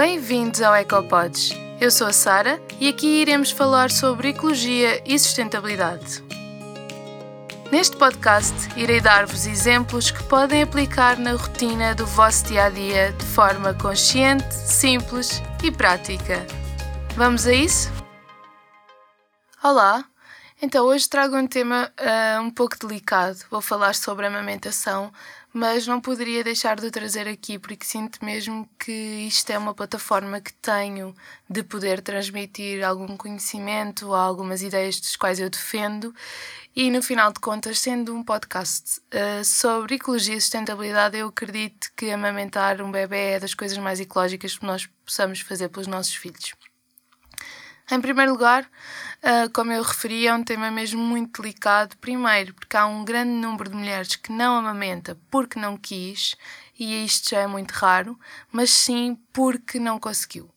Bem-vindos ao EcoPods. Eu sou a Sara e aqui iremos falar sobre ecologia e sustentabilidade. Neste podcast, irei dar-vos exemplos que podem aplicar na rotina do vosso dia a dia de forma consciente, simples e prática. Vamos a isso? Olá! Então, hoje trago um tema uh, um pouco delicado. Vou falar sobre a amamentação, mas não poderia deixar de trazer aqui porque sinto mesmo que isto é uma plataforma que tenho de poder transmitir algum conhecimento, algumas ideias das quais eu defendo e no final de contas, sendo um podcast uh, sobre ecologia e sustentabilidade, eu acredito que amamentar um bebê é das coisas mais ecológicas que nós possamos fazer pelos nossos filhos. Em primeiro lugar, uh, como eu referi, é um tema mesmo muito delicado. Primeiro, porque há um grande número de mulheres que não amamenta porque não quis, e isto já é muito raro, mas sim porque não conseguiu.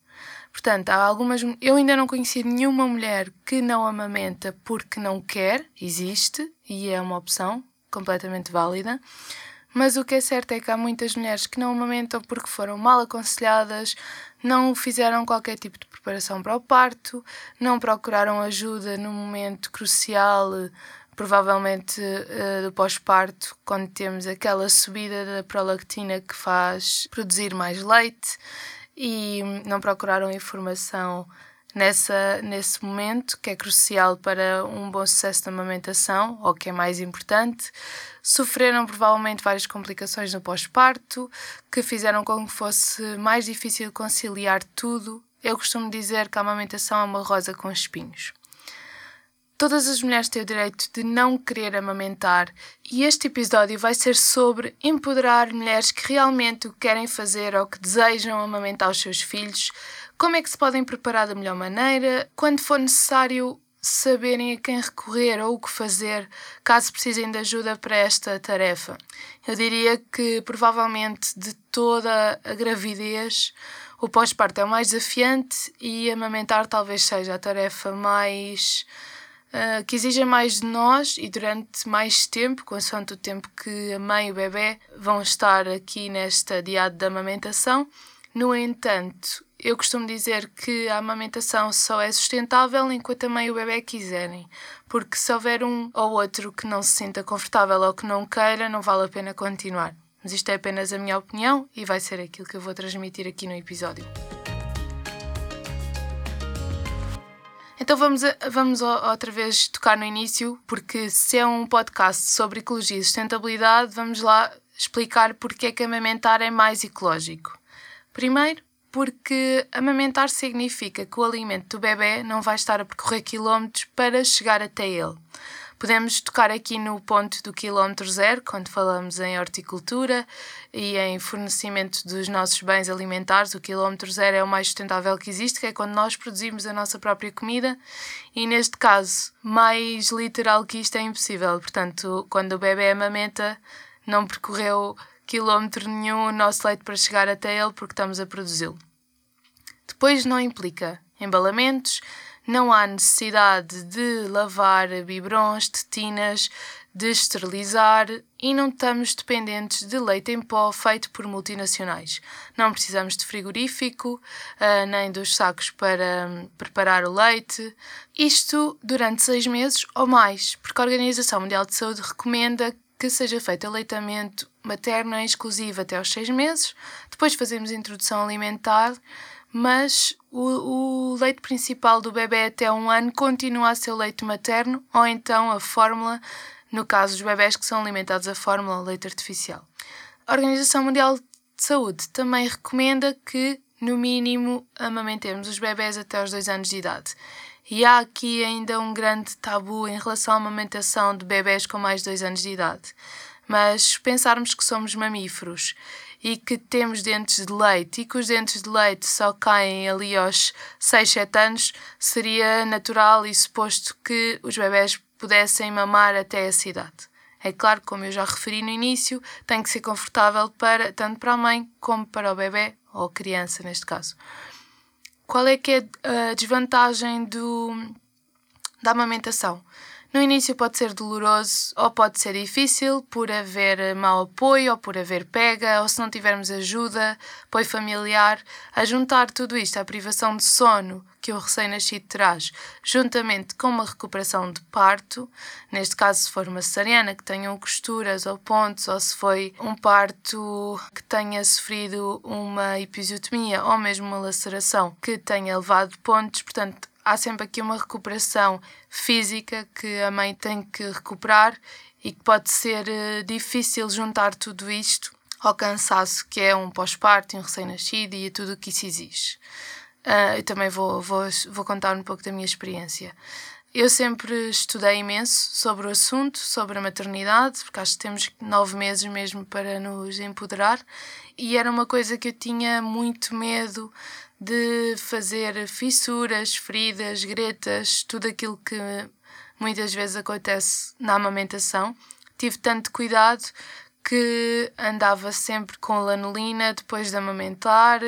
Portanto, há algumas. Eu ainda não conheci nenhuma mulher que não amamenta porque não quer, existe, e é uma opção completamente válida. Mas o que é certo é que há muitas mulheres que não amamentam porque foram mal aconselhadas, não fizeram qualquer tipo de preparação para o parto, não procuraram ajuda no momento crucial, provavelmente uh, do pós-parto, quando temos aquela subida da prolactina que faz produzir mais leite e não procuraram informação nessa, nesse momento, que é crucial para um bom sucesso da amamentação, ou que é mais importante. Sofreram provavelmente várias complicações no pós-parto, que fizeram com que fosse mais difícil conciliar tudo. Eu costumo dizer que a amamentação é uma rosa com espinhos. Todas as mulheres têm o direito de não querer amamentar e este episódio vai ser sobre empoderar mulheres que realmente o querem fazer ou que desejam amamentar os seus filhos, como é que se podem preparar da melhor maneira, quando for necessário saberem a quem recorrer ou o que fazer caso precisem de ajuda para esta tarefa. Eu diria que provavelmente de toda a gravidez o pós-parto é o mais desafiante e amamentar talvez seja a tarefa mais uh, que exija mais de nós e durante mais tempo, consoante o tempo que a mãe e o bebê vão estar aqui nesta diada de amamentação. No entanto, eu costumo dizer que a amamentação só é sustentável enquanto a mãe e o bebê quiserem, porque se houver um ou outro que não se sinta confortável ou que não queira, não vale a pena continuar. Mas isto é apenas a minha opinião e vai ser aquilo que eu vou transmitir aqui no episódio. Então vamos, a, vamos outra vez tocar no início, porque se é um podcast sobre ecologia e sustentabilidade, vamos lá explicar porque é que amamentar é mais ecológico. Primeiro, porque amamentar significa que o alimento do bebê não vai estar a percorrer quilómetros para chegar até ele. Podemos tocar aqui no ponto do quilómetro zero, quando falamos em horticultura e em fornecimento dos nossos bens alimentares. O quilómetro zero é o mais sustentável que existe, que é quando nós produzimos a nossa própria comida, e neste caso, mais literal que isto é impossível. Portanto, quando o bebê amamenta, não percorreu quilómetro nenhum o nosso leite para chegar até ele porque estamos a produzi-lo. Depois não implica embalamentos, não há necessidade de lavar biberons, tetinas, de esterilizar e não estamos dependentes de leite em pó feito por multinacionais. Não precisamos de frigorífico, uh, nem dos sacos para um, preparar o leite. Isto durante seis meses ou mais, porque a Organização Mundial de Saúde recomenda que seja feito aleitamento materno em exclusivo até aos seis meses, depois fazemos introdução alimentar, mas o, o, leite principal do bebê até um ano continua a ser o leite materno ou então a fórmula, no caso dos bebés que são alimentados a fórmula leite artificial. A Organização Mundial de Saúde também recomenda que, no mínimo, amamentemos os bebés até aos dois anos de idade. E há aqui ainda um grande tabu em relação à amamentação de bebés com mais de 2 anos de idade. Mas pensarmos que somos mamíferos e que temos dentes de leite e que os dentes de leite só caem ali aos 6, 7 anos, seria natural e suposto que os bebés pudessem mamar até essa idade. É claro, como eu já referi no início, tem que ser confortável para, tanto para a mãe como para o bebê, ou criança neste caso. Qual é que é a desvantagem do, da amamentação? No início pode ser doloroso ou pode ser difícil por haver mau apoio ou por haver pega ou se não tivermos ajuda, apoio familiar. A juntar tudo isto à privação de sono que o recém-nascido traz, juntamente com uma recuperação de parto, neste caso se for uma cesariana que tenham costuras ou pontos ou se foi um parto que tenha sofrido uma episiotomia ou mesmo uma laceração que tenha levado pontos, portanto há sempre aqui uma recuperação física que a mãe tem que recuperar e que pode ser uh, difícil juntar tudo isto ao cansaço que é um pós-parto, um recém-nascido e a tudo o que isso exige. Uh, eu também vou, vou, vou contar um pouco da minha experiência. Eu sempre estudei imenso sobre o assunto, sobre a maternidade, porque acho que temos nove meses mesmo para nos empoderar, e era uma coisa que eu tinha muito medo de fazer fissuras, feridas, gretas, tudo aquilo que muitas vezes acontece na amamentação. Tive tanto cuidado que andava sempre com lanolina depois de amamentar,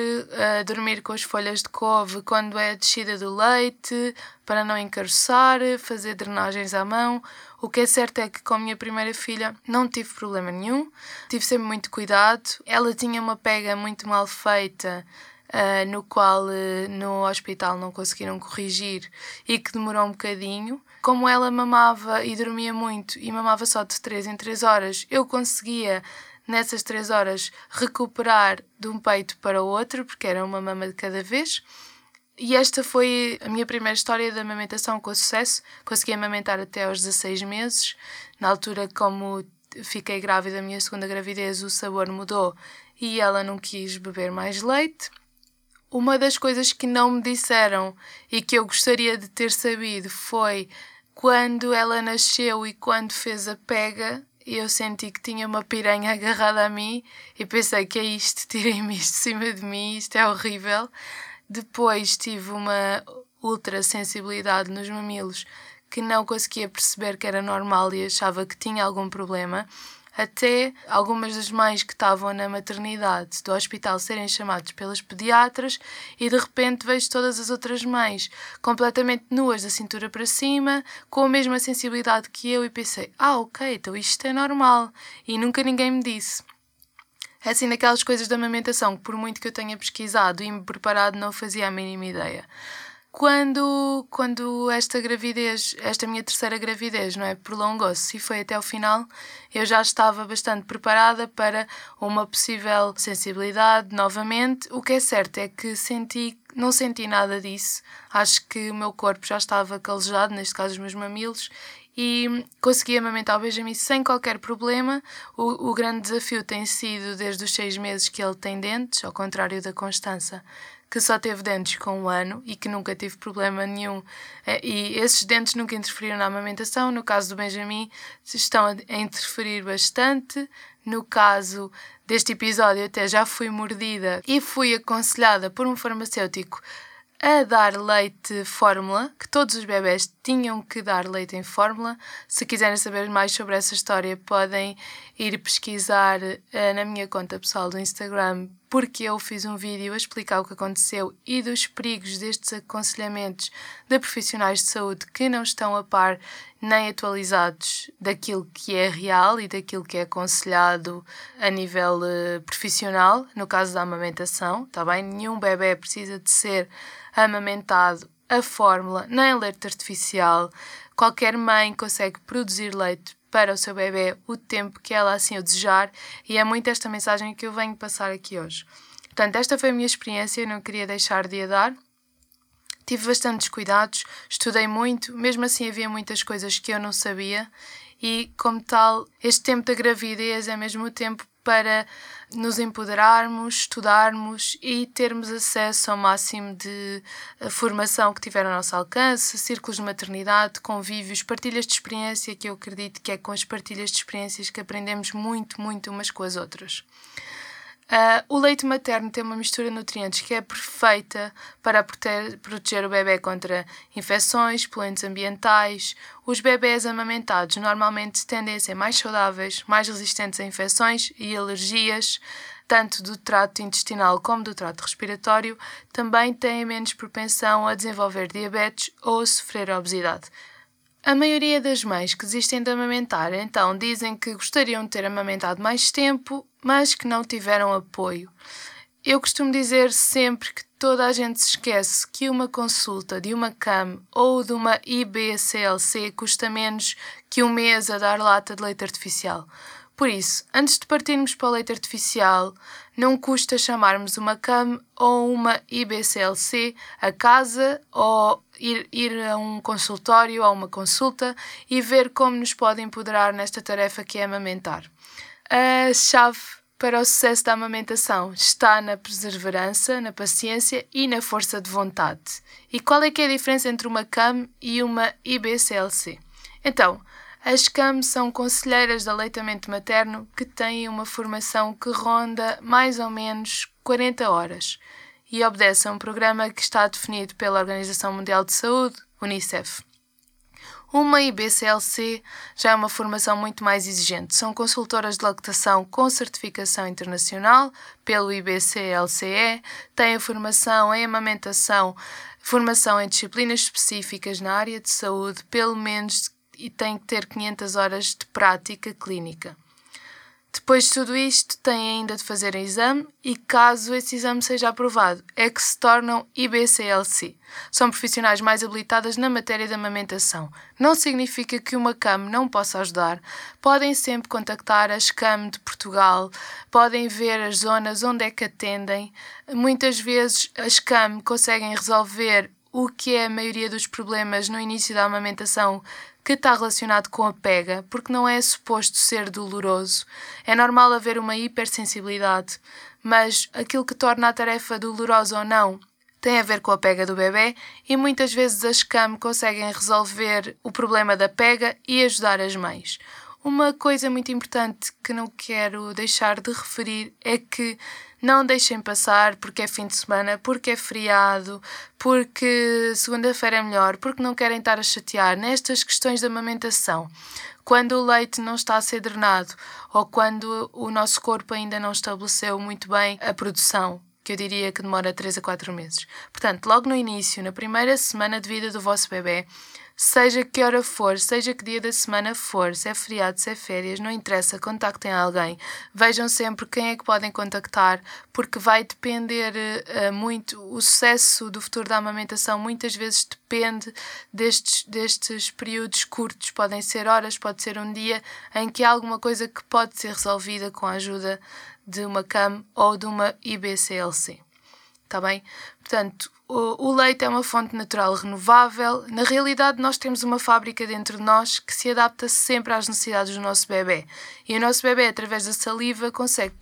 a dormir com as folhas de couve quando é a descida do leite, para não encaroçar, fazer drenagens à mão. O que é certo é que com a minha primeira filha não tive problema nenhum, tive sempre muito cuidado. Ela tinha uma pega muito mal feita uh, no qual uh, no hospital não conseguiram corrigir e que demorou um bocadinho. Como ela mamava e dormia muito e mamava só de 3 em 3 horas, eu conseguia nessas 3 horas recuperar de um peito para o outro, porque era uma mama de cada vez. E esta foi a minha primeira história de amamentação com sucesso. Consegui amamentar até aos 16 meses. Na altura, como fiquei grávida, a minha segunda gravidez, o sabor mudou e ela não quis beber mais leite. Uma das coisas que não me disseram e que eu gostaria de ter sabido foi quando ela nasceu e quando fez a pega, eu senti que tinha uma piranha agarrada a mim e pensei que é isto, tirem-me isto de cima de mim, isto é horrível. Depois tive uma ultra sensibilidade nos mamilos que não conseguia perceber que era normal e achava que tinha algum problema até algumas das mães que estavam na maternidade do hospital serem chamadas pelas pediatras e de repente vejo todas as outras mães completamente nuas da cintura para cima, com a mesma sensibilidade que eu e pensei, ah ok, então isto é normal e nunca ninguém me disse. É assim daquelas coisas da amamentação que por muito que eu tenha pesquisado e me preparado não fazia a mínima ideia quando, quando esta gravidez, esta minha terceira gravidez, não é, prolongou-se e foi até o final, eu já estava bastante preparada para uma possível sensibilidade novamente. O que é certo é que senti, não senti nada disso. Acho que o meu corpo já estava calejado, neste caso os meus mamilos, e consegui amamentar o Benjamin sem qualquer problema. O, o grande desafio tem sido desde os seis meses que ele tem dentes, ao contrário da Constança, que só teve dentes com um ano e que nunca teve problema nenhum. É, e esses dentes nunca interferiram na amamentação. No caso do Benjamin, estão a interferir bastante. No caso deste episódio, até já fui mordida e fui aconselhada por um farmacêutico a dar leite fórmula, que todos os bebés tinham que dar leite em fórmula. Se quiserem saber mais sobre essa história, podem ir pesquisar uh, na minha conta pessoal do Instagram, porque eu fiz um vídeo a explicar o que aconteceu e dos perigos destes aconselhamentos de profissionais de saúde que não estão a par nem atualizados daquilo que é real e daquilo que é aconselhado a nível uh, profissional, no caso da amamentação, tá bem? Nenhum bebê precisa de ser amamentado a fórmula, nem leite artificial. Qualquer mãe consegue produzir leite para o seu bebê o tempo que ela assim o desejar e é muito esta mensagem que eu venho passar aqui hoje. Portanto, esta foi a minha experiência, não queria deixar de a dar. Tive bastantes cuidados, estudei muito, mesmo assim havia muitas coisas que eu não sabia e, como tal, este tempo da gravidez é mesmo o tempo para nos empoderarmos, estudarmos e termos acesso ao máximo de eh, formação que tiver ao nosso alcance, círculos de maternidade, convívios, partilhas de experiência, que eu acredito que é com as partilhas de experiências que aprendemos muito, muito umas com as outras. Uh, o leite materno tem uma mistura de nutrientes que é perfeita para proteger, proteger o bebê contra infecções, poluentes ambientais. Os bebés amamentados normalmente tendem a ser mais saudáveis, mais resistentes a infecções e alergias, tanto do trato intestinal como do trato respiratório. Também têm menos propensão a desenvolver diabetes ou a sofrer obesidade. A maioria das mães que desistem de amamentar então dizem que gostariam de ter amamentado mais tempo, mas que não tiveram apoio. Eu costumo dizer sempre que toda a gente se esquece que uma consulta de uma CAM ou de uma IBCLC custa menos que um mês a dar lata de leite artificial. Por isso, antes de partirmos para o leite artificial, não custa chamarmos uma CAM ou uma IBCLC a casa ou ir, ir a um consultório ou uma consulta e ver como nos pode empoderar nesta tarefa que é amamentar. A chave para o sucesso da amamentação está na perseverança, na paciência e na força de vontade. E qual é que é a diferença entre uma CAM e uma IBCLC? Então, as CAM são conselheiras de aleitamento materno que têm uma formação que ronda mais ou menos 40 horas e obedecem a um programa que está definido pela Organização Mundial de Saúde, UNICEF. Uma IBCLC já é uma formação muito mais exigente. São consultoras de lactação com certificação internacional pelo IBCLCE, têm formação em amamentação, formação em disciplinas específicas na área de saúde, pelo menos e tem que ter 500 horas de prática clínica. Depois de tudo isto, têm ainda de fazer exame e, caso esse exame seja aprovado, é que se tornam IBCLC. São profissionais mais habilitadas na matéria da amamentação. Não significa que uma CAM não possa ajudar. Podem sempre contactar as CAM de Portugal, podem ver as zonas onde é que atendem. Muitas vezes as CAM conseguem resolver o que é a maioria dos problemas no início da amamentação que está relacionado com a pega, porque não é suposto ser doloroso. É normal haver uma hipersensibilidade, mas aquilo que torna a tarefa dolorosa ou não tem a ver com a pega do bebê e muitas vezes as CAM conseguem resolver o problema da pega e ajudar as mães. Uma coisa muito importante que não quero deixar de referir é que não deixem passar porque é fim de semana, porque é feriado, porque segunda-feira é melhor, porque não querem estar a chatear nestas questões da amamentação. Quando o leite não está a ser drenado ou quando o nosso corpo ainda não estabeleceu muito bem a produção, que eu diria que demora 3 a 4 meses. Portanto, logo no início, na primeira semana de vida do vosso bebê, Seja que hora for, seja que dia da semana for, se é feriado, se é férias, não interessa, contactem alguém. Vejam sempre quem é que podem contactar, porque vai depender uh, muito. O sucesso do futuro da amamentação muitas vezes depende destes, destes períodos curtos. Podem ser horas, pode ser um dia em que há alguma coisa que pode ser resolvida com a ajuda de uma CAM ou de uma IBCLC. Está bem? Portanto, o, o leite é uma fonte natural renovável. Na realidade, nós temos uma fábrica dentro de nós que se adapta sempre às necessidades do nosso bebê. E o nosso bebê, através da saliva, consegue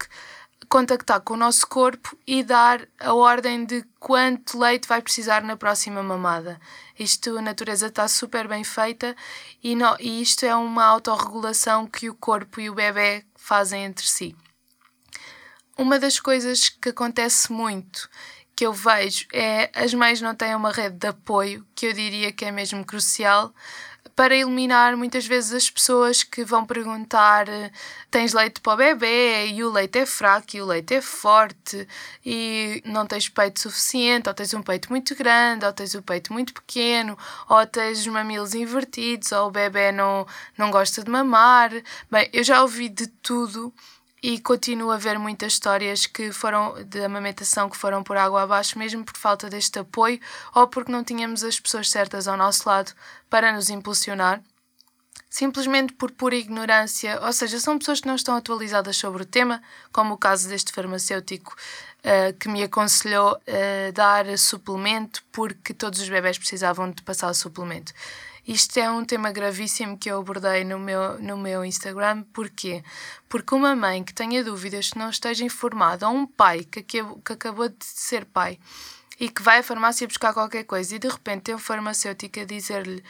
contactar com o nosso corpo e dar a ordem de quanto leite vai precisar na próxima mamada. Isto, a natureza está super bem feita e, não, e isto é uma autorregulação que o corpo e o bebê fazem entre si. Uma das coisas que acontece muito que eu vejo é as mães não têm uma rede de apoio, que eu diria que é mesmo crucial, para eliminar muitas vezes as pessoas que vão perguntar tens leite para o bebê e o leite é fraco e o leite é forte e não tens peito suficiente, ou tens um peito muito grande, ou tens o peito muito pequeno, ou tens os mamilos invertidos, ou o bebê não, não gosta de mamar. Bem, eu já ouvi de tudo e continuo a ver muitas histórias que foram de amamentação que foram por água abaixo, mesmo por falta deste apoio ou porque não tínhamos as pessoas certas ao nosso lado para nos impulsionar. Simplesmente por pura ignorância, ou seja, são pessoas que não estão atualizadas sobre o tema, como o caso deste farmacêutico uh, que me aconselhou uh, dar suplemento porque todos os bebés precisavam de passar o suplemento. Isto é um tema gravíssimo que eu abordei no meu, no meu Instagram. Porquê? Porque uma mãe que tenha dúvidas, que não esteja informada, ou um pai que, que, que acabou de ser pai e que vai à farmácia buscar qualquer coisa e de repente tem um farmacêutico a dizer-lhe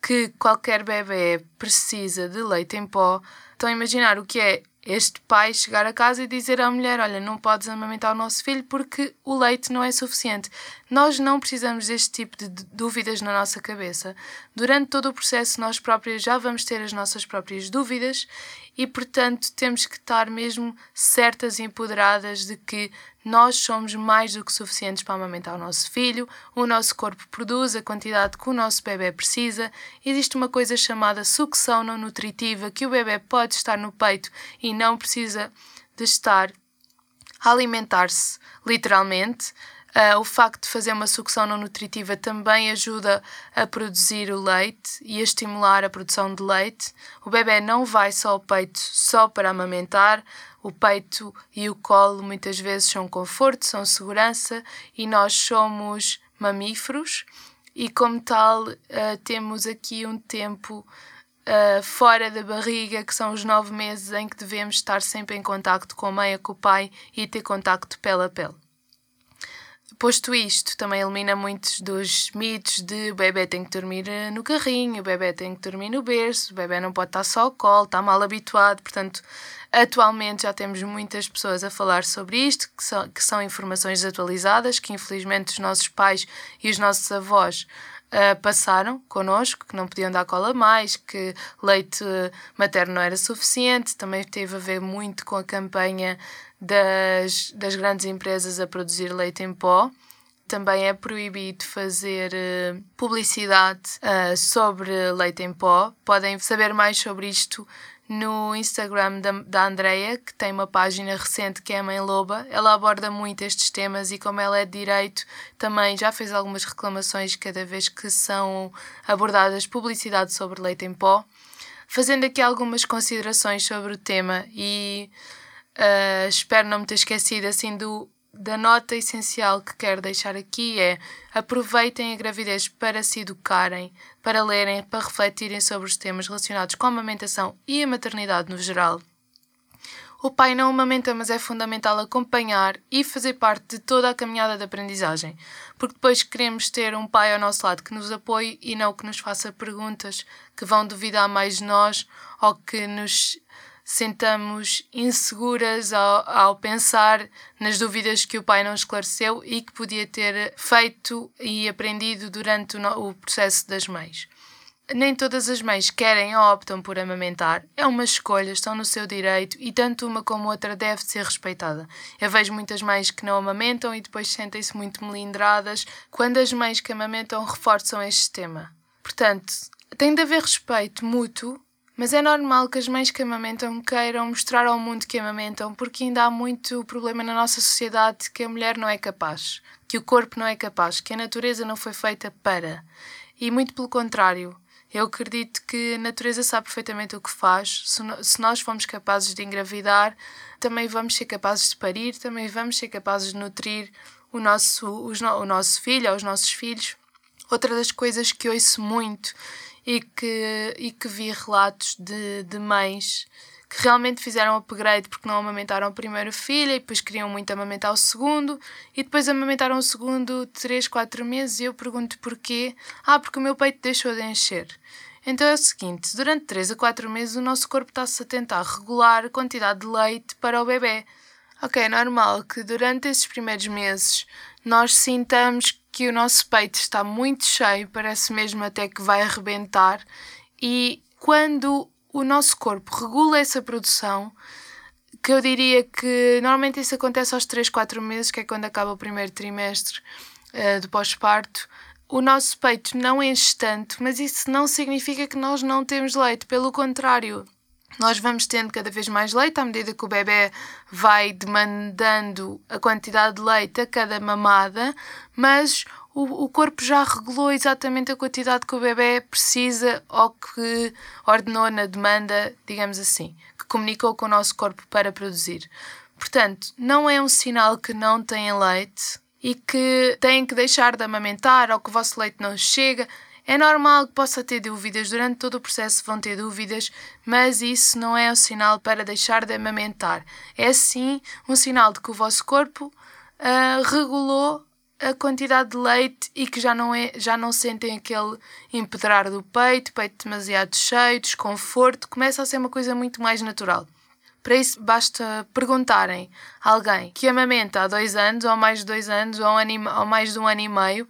que qualquer bebê precisa de leite em pó. Estão a imaginar o que é este pai chegar a casa e dizer à mulher: Olha, não podes amamentar o nosso filho porque o leite não é suficiente. Nós não precisamos deste tipo de dúvidas na nossa cabeça. Durante todo o processo, nós próprios já vamos ter as nossas próprias dúvidas e, portanto, temos que estar mesmo certas e empoderadas de que nós somos mais do que suficientes para amamentar o nosso filho, o nosso corpo produz a quantidade que o nosso bebê precisa. Existe uma coisa chamada sucção não nutritiva, que o bebê pode estar no peito e não precisa de estar a alimentar-se literalmente. Uh, o facto de fazer uma sucção não nutritiva também ajuda a produzir o leite e a estimular a produção de leite. O bebê não vai só ao peito só para amamentar. O peito e o colo muitas vezes são conforto, são segurança e nós somos mamíferos e, como tal, uh, temos aqui um tempo uh, fora da barriga, que são os nove meses em que devemos estar sempre em contacto com a mãe ou com o pai e ter contacto pele a pele. Posto isto, também elimina muitos dos mitos de o bebê tem que dormir eh, no carrinho, o bebê tem que dormir no berço, o bebê não pode estar só ao colo, está mal habituado. Portanto, atualmente já temos muitas pessoas a falar sobre isto, que são, que são informações atualizadas, que infelizmente os nossos pais e os nossos avós uh, passaram connosco, que não podiam dar cola mais, que leite materno não era suficiente. Também teve a ver muito com a campanha das, das grandes empresas a produzir leite em pó. Também é proibido fazer uh, publicidade uh, sobre leite em pó. Podem saber mais sobre isto no Instagram da, da Andrea, que tem uma página recente que é a Mãe Loba. Ela aborda muito estes temas e, como ela é de direito, também já fez algumas reclamações cada vez que são abordadas publicidade sobre leite em pó. Fazendo aqui algumas considerações sobre o tema e Uh, espero não me ter esquecido assim do, da nota essencial que quero deixar aqui é aproveitem a gravidez para se educarem, para lerem, para refletirem sobre os temas relacionados com a amamentação e a maternidade no geral. O pai não amamenta, mas é fundamental acompanhar e fazer parte de toda a caminhada de aprendizagem, porque depois queremos ter um pai ao nosso lado que nos apoie e não que nos faça perguntas que vão duvidar mais de nós ou que nos sentamos inseguras ao, ao pensar nas dúvidas que o pai não esclareceu e que podia ter feito e aprendido durante o, o processo das mães. Nem todas as mães querem ou optam por amamentar. É uma escolha, estão no seu direito e tanto uma como outra deve ser respeitada. Eu vejo muitas mães que não amamentam e depois sentem-se muito melindradas quando as mães que amamentam reforçam este tema. Portanto, tem de haver respeito mútuo mas é normal que as mães que amamentam queiram mostrar ao mundo que amamentam, porque ainda há muito problema na nossa sociedade que a mulher não é capaz, que o corpo não é capaz, que a natureza não foi feita para. E muito pelo contrário. Eu acredito que a natureza sabe perfeitamente o que faz. Se nós formos capazes de engravidar, também vamos ser capazes de parir, também vamos ser capazes de nutrir o nosso, o nosso filho os nossos filhos. Outra das coisas que ouço muito e que, e que vi relatos de, de mães que realmente fizeram upgrade porque não amamentaram o primeiro filho e depois queriam muito amamentar o segundo e depois amamentaram o segundo 3, 4 meses e eu pergunto porquê. Ah, porque o meu peito deixou de encher. Então é o seguinte, durante 3 a 4 meses o nosso corpo está-se a tentar regular a quantidade de leite para o bebê. Ok, é normal que durante esses primeiros meses nós sintamos que o nosso peito está muito cheio, parece mesmo até que vai arrebentar, e quando o nosso corpo regula essa produção, que eu diria que normalmente isso acontece aos 3, 4 meses, que é quando acaba o primeiro trimestre uh, do pós-parto, o nosso peito não enche tanto, mas isso não significa que nós não temos leite, pelo contrário. Nós vamos tendo cada vez mais leite à medida que o bebê vai demandando a quantidade de leite a cada mamada, mas o, o corpo já regulou exatamente a quantidade que o bebê precisa ou que ordenou na demanda, digamos assim, que comunicou com o nosso corpo para produzir. Portanto, não é um sinal que não têm leite e que têm que deixar de amamentar ou que o vosso leite não chega. É normal que possa ter dúvidas, durante todo o processo vão ter dúvidas, mas isso não é um sinal para deixar de amamentar. É sim um sinal de que o vosso corpo uh, regulou a quantidade de leite e que já não, é, já não sentem aquele empedrar do peito, peito demasiado cheio, desconforto, começa a ser uma coisa muito mais natural. Para isso, basta perguntarem a alguém que amamenta há dois anos, ou mais de dois anos, ou, um ou mais de um ano e meio,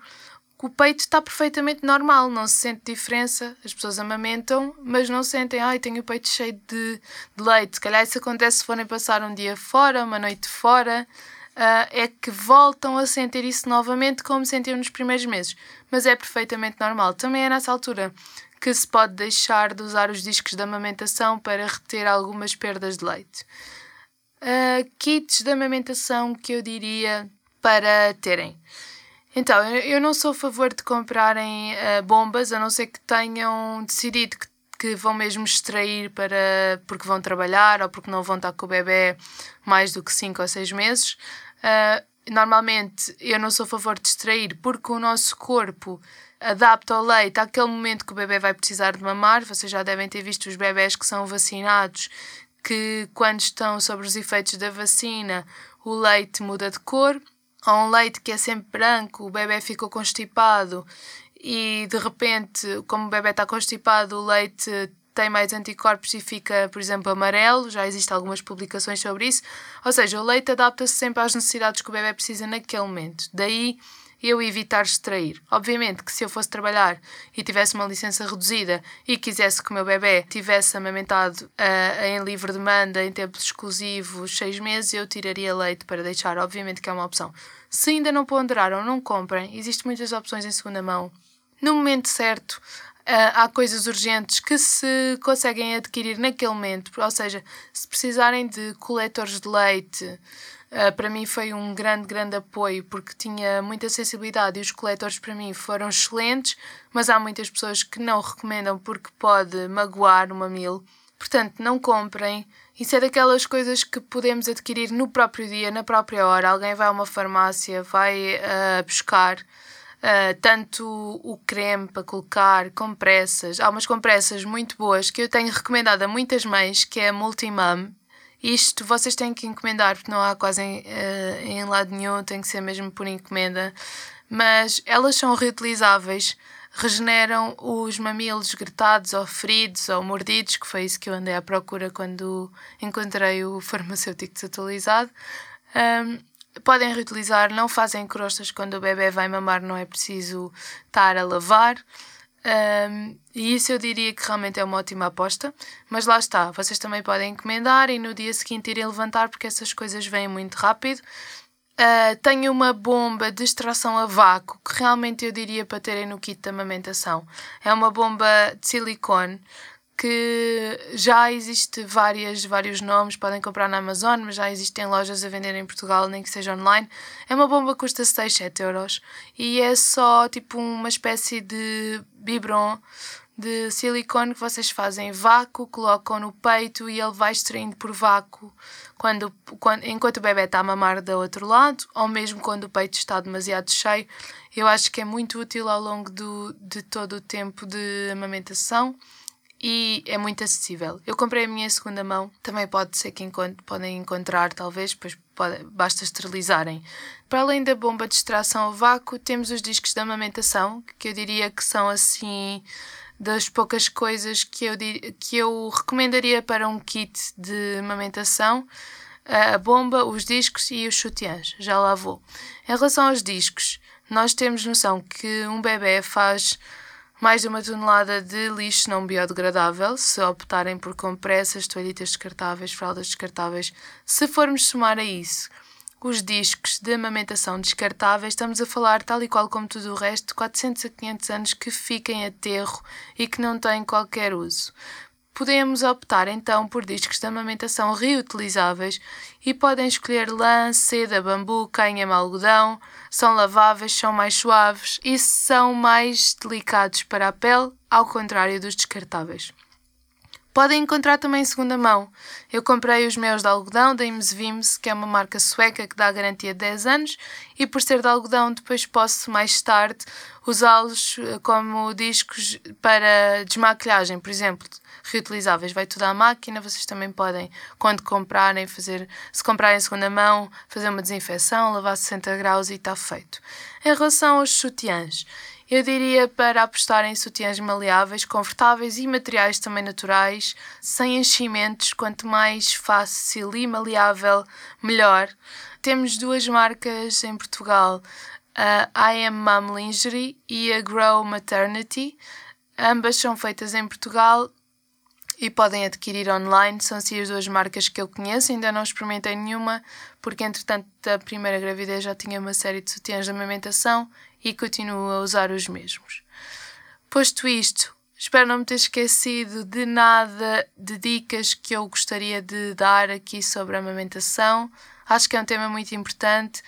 o peito está perfeitamente normal, não se sente diferença. As pessoas amamentam, mas não sentem, ai, tenho o peito cheio de, de leite. Se calhar isso acontece se forem passar um dia fora, uma noite fora. Uh, é que voltam a sentir isso novamente como sentiam nos primeiros meses. Mas é perfeitamente normal. Também é nessa altura que se pode deixar de usar os discos de amamentação para reter algumas perdas de leite. Uh, kits de amamentação que eu diria para terem. Então, eu não sou a favor de comprarem uh, bombas, a não ser que tenham decidido que, que, vão mesmo extrair para, porque vão trabalhar ou porque não vão estar com o bebê mais do que 5 ou 6 meses. Uh, normalmente, eu não sou a favor de extrair porque o nosso corpo adapta o leite àquele momento que o bebê vai precisar de mamar. Vocês já devem ter visto os bebés que são vacinados, que quando estão sobre os efeitos da vacina, o leite muda de cor há um leite que é sempre branco, o bebê ficou constipado e de repente, como o bebê está constipado, o leite tem mais anticorpos e fica, por exemplo, amarelo. Já existem algumas publicações sobre isso. Ou seja, o leite adapta-se sempre às necessidades que o bebê precisa naquele momento. Daí eu evitar extrair. Obviamente que se eu fosse trabalhar e tivesse uma licença reduzida e quisesse que o meu bebê tivesse amamentado uh, em livre demanda, em tempos exclusivos, seis meses, eu tiraria leite para deixar. Obviamente que é uma opção. Se ainda não ponderaram, não comprem. Existem muitas opções em segunda mão. No momento certo, uh, há coisas urgentes que se conseguem adquirir naquele momento. Ou seja, se precisarem de coletores de leite, Uh, para mim foi um grande, grande apoio porque tinha muita sensibilidade e os coletores para mim foram excelentes, mas há muitas pessoas que não recomendam porque pode magoar o mamilo. Portanto, não comprem. Isso é daquelas coisas que podemos adquirir no próprio dia, na própria hora. Alguém vai a uma farmácia, vai uh, buscar uh, tanto o creme para colocar, compressas. Há umas compressas muito boas que eu tenho recomendado a muitas mães, que é a Multimam isto vocês têm que encomendar, porque não há quase em, uh, em lado nenhum, tem que ser mesmo por encomenda. Mas elas são reutilizáveis, regeneram os mamilos gretados ou feridos ou mordidos, que foi isso que eu andei à procura quando encontrei o farmacêutico desatualizado. Um, podem reutilizar, não fazem crostas quando o bebê vai mamar, não é preciso estar a lavar. Um, e isso eu diria que realmente é uma ótima aposta. Mas lá está, vocês também podem encomendar e no dia seguinte irem levantar, porque essas coisas vêm muito rápido. Uh, tenho uma bomba de extração a vácuo que realmente eu diria para terem no kit de amamentação. É uma bomba de silicone que já existe várias, vários nomes, podem comprar na Amazon, mas já existem lojas a vender em Portugal, nem que seja online. É uma bomba que custa 6, 7 euros e é só tipo uma espécie de biberon de silicone que vocês fazem vácuo, colocam no peito e ele vai extraindo por vácuo quando, quando, enquanto o bebê está a mamar do outro lado, ou mesmo quando o peito está demasiado cheio. Eu acho que é muito útil ao longo do, de todo o tempo de amamentação e é muito acessível. Eu comprei a minha segunda mão, também pode ser que encontre, podem encontrar, talvez, pois pode, basta esterilizarem. Para além da bomba de extração ao vácuo, temos os discos de amamentação, que eu diria que são assim das poucas coisas que eu, que eu recomendaria para um kit de amamentação. A bomba, os discos e os sutiãs. Já lá vou. Em relação aos discos, nós temos noção que um bebê faz mais de uma tonelada de lixo não biodegradável, se optarem por compressas, toalhitas descartáveis, fraldas descartáveis. Se formos somar a isso os discos de amamentação descartáveis, estamos a falar, tal e qual como tudo o resto, de 400 a 500 anos que fiquem a aterro e que não têm qualquer uso. Podemos optar então por discos de amamentação reutilizáveis e podem escolher lã, seda, bambu, cânhamo, algodão. São laváveis, são mais suaves e são mais delicados para a pele, ao contrário dos descartáveis. Podem encontrar também em segunda mão. Eu comprei os meus de algodão da Imsvims, que é uma marca sueca que dá garantia de 10 anos, e por ser de algodão, depois posso mais tarde usá-los eh, como discos para desmaquilhagem, por exemplo reutilizáveis. Vai tudo à máquina, vocês também podem, quando comprarem, fazer, se comprarem segunda mão, fazer uma desinfecção, lavar 60 graus e está feito. Em relação aos sutiãs, Eu diria para apostar em sutiãs maleáveis, confortáveis e materiais também naturais, sem enchimentos, quanto mais fácil e maleável, melhor. Temos duas marcas em Portugal, a I Am Mom Lingerie e a Grow Maternity. Ambas são feitas em Portugal e podem adquirir online. São assim as duas marcas que eu conheço, ainda não experimentei nenhuma, porque entretanto da primeira gravidez já tinha uma série de sutiãs de amamentação e continuo a usar os mesmos. Posto isto, espero não me ter esquecido de nada de dicas que eu gostaria de dar aqui sobre a amamentação. Acho que é um tema muito importante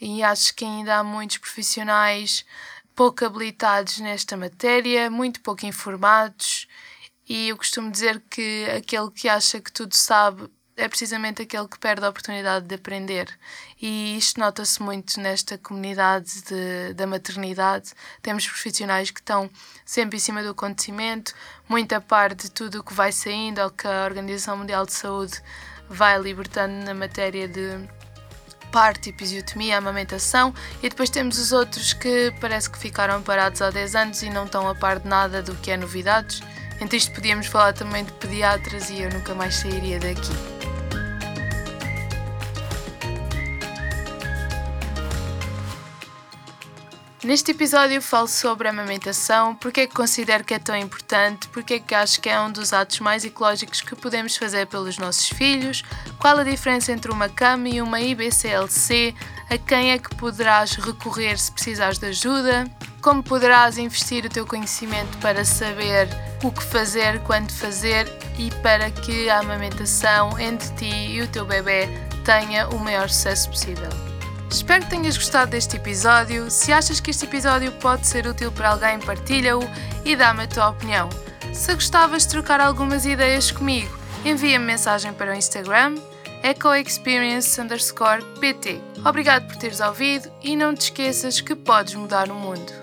e acho que ainda há muitos profissionais pouco habilitados nesta matéria, muito pouco informados, e eu costumo dizer que aquele que acha que tudo sabe é precisamente aquele que perde a oportunidade de aprender. E isto nota-se muito nesta comunidade de, da maternidade. Temos profissionais que estão sempre em cima do acontecimento, muita parte de tudo o que vai saindo ou que a Organização Mundial de Saúde vai libertando na matéria de parto, episiotomia, amamentação, e depois temos os outros que parece que ficaram parados há 10 anos e não estão a par de nada do que é novidades. Entre isto podíamos falar também de pediatras e eu nunca mais sairia daqui. Neste episódio falo sobre a amamentação, porque é que considero que é tão importante, porque é que acho que é um dos atos mais ecológicos que podemos fazer pelos nossos filhos, qual a diferença entre uma cama e uma IBCLC, a quem é que poderás recorrer se precisares de ajuda, como poderás investir o teu conhecimento para saber o que fazer, quando fazer e para que a amamentação entre ti e o teu bebê tenha o maior sucesso possível. Espero que tenhas gostado deste episódio. Se achas que este episódio pode ser útil para alguém, partilha-o e dá-me a tua opinião. Se gostavas de trocar algumas ideias comigo, envia-me mensagem para o Instagram ecoexperience_pt. Obrigado por teres ouvido e não te esqueças que podes mudar o mundo.